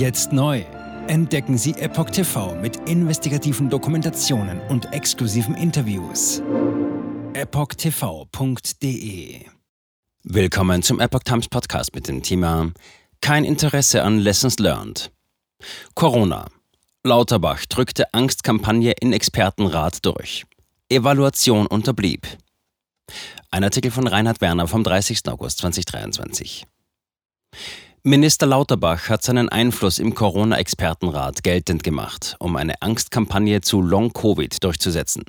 Jetzt neu. Entdecken Sie Epoch TV mit investigativen Dokumentationen und exklusiven Interviews. EpochTV.de Willkommen zum Epoch Times Podcast mit dem Thema Kein Interesse an Lessons Learned. Corona. Lauterbach drückte Angstkampagne in Expertenrat durch. Evaluation unterblieb. Ein Artikel von Reinhard Werner vom 30. August 2023. Minister Lauterbach hat seinen Einfluss im Corona-Expertenrat geltend gemacht, um eine Angstkampagne zu Long-Covid durchzusetzen.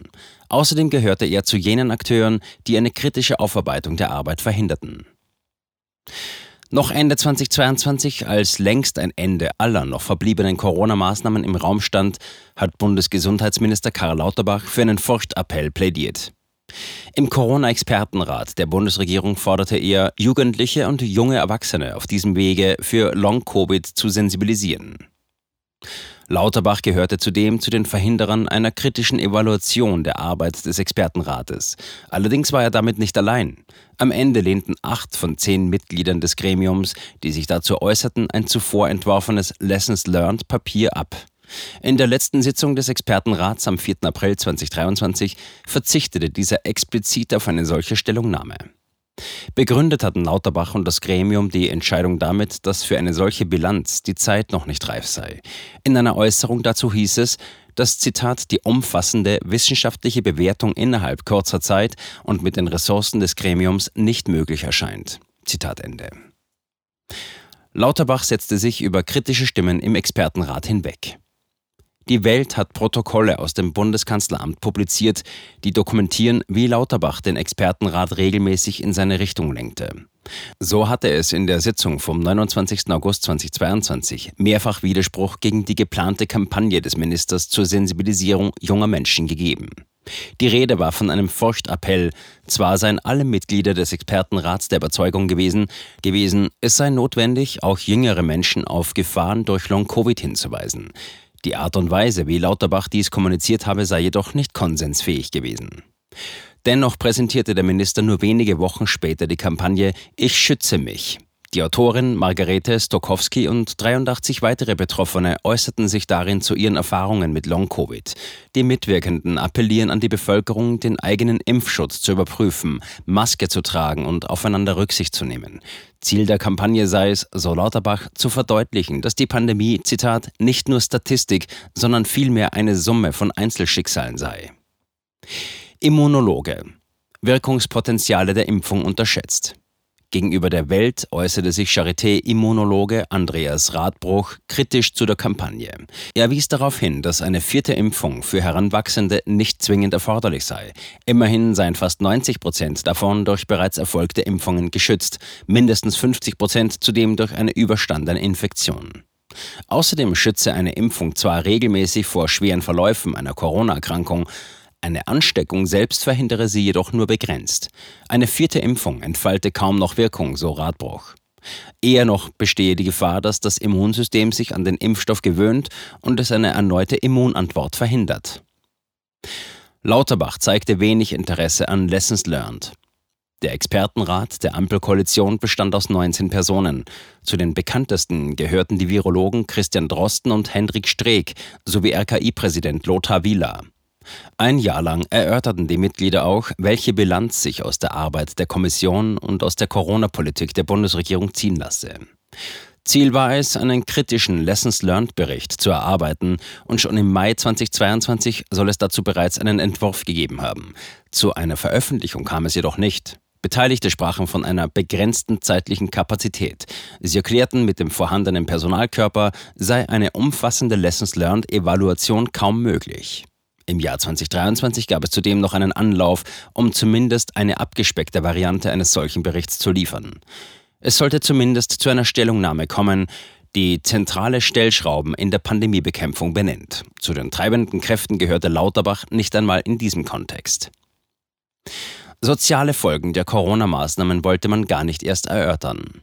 Außerdem gehörte er zu jenen Akteuren, die eine kritische Aufarbeitung der Arbeit verhinderten. Noch Ende 2022, als längst ein Ende aller noch verbliebenen Corona-Maßnahmen im Raum stand, hat Bundesgesundheitsminister Karl Lauterbach für einen Furchtappell plädiert. Im Corona-Expertenrat der Bundesregierung forderte er, Jugendliche und junge Erwachsene auf diesem Wege für Long-Covid zu sensibilisieren. Lauterbach gehörte zudem zu den Verhinderern einer kritischen Evaluation der Arbeit des Expertenrates. Allerdings war er damit nicht allein. Am Ende lehnten acht von zehn Mitgliedern des Gremiums, die sich dazu äußerten, ein zuvor entworfenes Lessons Learned Papier ab. In der letzten Sitzung des Expertenrats am 4. April 2023 verzichtete dieser explizit auf eine solche Stellungnahme. Begründet hatten Lauterbach und das Gremium die Entscheidung damit, dass für eine solche Bilanz die Zeit noch nicht reif sei. In einer Äußerung dazu hieß es, dass Zitat die umfassende wissenschaftliche Bewertung innerhalb kurzer Zeit und mit den Ressourcen des Gremiums nicht möglich erscheint. Zitat Ende. Lauterbach setzte sich über kritische Stimmen im Expertenrat hinweg. Die Welt hat Protokolle aus dem Bundeskanzleramt publiziert, die dokumentieren, wie Lauterbach den Expertenrat regelmäßig in seine Richtung lenkte. So hatte es in der Sitzung vom 29. August 2022 mehrfach Widerspruch gegen die geplante Kampagne des Ministers zur Sensibilisierung junger Menschen gegeben. Die Rede war von einem Furchtappell. Zwar seien alle Mitglieder des Expertenrats der Überzeugung gewesen, gewesen, es sei notwendig, auch jüngere Menschen auf Gefahren durch Long-Covid hinzuweisen. Die Art und Weise, wie Lauterbach dies kommuniziert habe, sei jedoch nicht konsensfähig gewesen. Dennoch präsentierte der Minister nur wenige Wochen später die Kampagne Ich schütze mich. Die Autorin Margarete Stokowski und 83 weitere Betroffene äußerten sich darin zu ihren Erfahrungen mit Long-Covid. Die Mitwirkenden appellieren an die Bevölkerung, den eigenen Impfschutz zu überprüfen, Maske zu tragen und aufeinander Rücksicht zu nehmen. Ziel der Kampagne sei es, so Lauterbach, zu verdeutlichen, dass die Pandemie, Zitat, nicht nur Statistik, sondern vielmehr eine Summe von Einzelschicksalen sei. Immunologe. Wirkungspotenziale der Impfung unterschätzt. Gegenüber der Welt äußerte sich Charité-Immunologe Andreas Radbruch kritisch zu der Kampagne. Er wies darauf hin, dass eine vierte Impfung für Heranwachsende nicht zwingend erforderlich sei. Immerhin seien fast 90 Prozent davon durch bereits erfolgte Impfungen geschützt, mindestens 50 Prozent zudem durch eine überstandene Infektion. Außerdem schütze eine Impfung zwar regelmäßig vor schweren Verläufen einer Corona-Erkrankung, eine Ansteckung selbst verhindere sie jedoch nur begrenzt. Eine vierte Impfung entfalte kaum noch Wirkung, so Radbruch. Eher noch bestehe die Gefahr, dass das Immunsystem sich an den Impfstoff gewöhnt und es eine erneute Immunantwort verhindert. Lauterbach zeigte wenig Interesse an Lessons Learned. Der Expertenrat der Ampelkoalition bestand aus 19 Personen. Zu den bekanntesten gehörten die Virologen Christian Drosten und Hendrik Streeck sowie RKI-Präsident Lothar Wieler. Ein Jahr lang erörterten die Mitglieder auch, welche Bilanz sich aus der Arbeit der Kommission und aus der Corona-Politik der Bundesregierung ziehen lasse. Ziel war es, einen kritischen Lessons Learned Bericht zu erarbeiten und schon im Mai 2022 soll es dazu bereits einen Entwurf gegeben haben. Zu einer Veröffentlichung kam es jedoch nicht. Beteiligte sprachen von einer begrenzten zeitlichen Kapazität. Sie erklärten, mit dem vorhandenen Personalkörper sei eine umfassende Lessons Learned Evaluation kaum möglich. Im Jahr 2023 gab es zudem noch einen Anlauf, um zumindest eine abgespeckte Variante eines solchen Berichts zu liefern. Es sollte zumindest zu einer Stellungnahme kommen, die zentrale Stellschrauben in der Pandemiebekämpfung benennt. Zu den treibenden Kräften gehörte Lauterbach nicht einmal in diesem Kontext. Soziale Folgen der Corona-Maßnahmen wollte man gar nicht erst erörtern.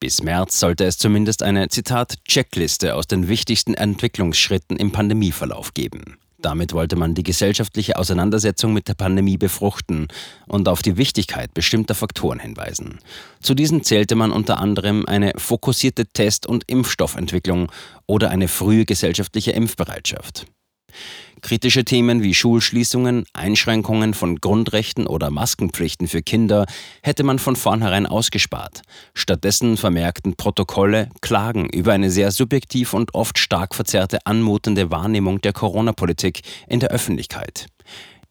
Bis März sollte es zumindest eine, Zitat, Checkliste aus den wichtigsten Entwicklungsschritten im Pandemieverlauf geben. Damit wollte man die gesellschaftliche Auseinandersetzung mit der Pandemie befruchten und auf die Wichtigkeit bestimmter Faktoren hinweisen. Zu diesen zählte man unter anderem eine fokussierte Test- und Impfstoffentwicklung oder eine frühe gesellschaftliche Impfbereitschaft. Kritische Themen wie Schulschließungen, Einschränkungen von Grundrechten oder Maskenpflichten für Kinder hätte man von vornherein ausgespart. Stattdessen vermerkten Protokolle Klagen über eine sehr subjektiv und oft stark verzerrte anmutende Wahrnehmung der Corona-Politik in der Öffentlichkeit.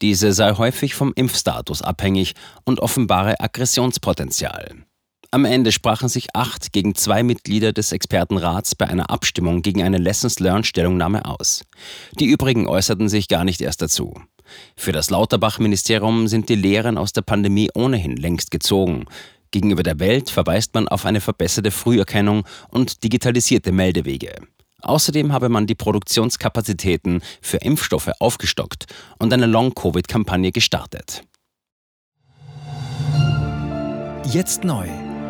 Diese sei häufig vom Impfstatus abhängig und offenbare Aggressionspotenzial. Am Ende sprachen sich acht gegen zwei Mitglieder des Expertenrats bei einer Abstimmung gegen eine Lessons Learned Stellungnahme aus. Die übrigen äußerten sich gar nicht erst dazu. Für das Lauterbach-Ministerium sind die Lehren aus der Pandemie ohnehin längst gezogen. Gegenüber der Welt verweist man auf eine verbesserte Früherkennung und digitalisierte Meldewege. Außerdem habe man die Produktionskapazitäten für Impfstoffe aufgestockt und eine Long-Covid-Kampagne gestartet. Jetzt neu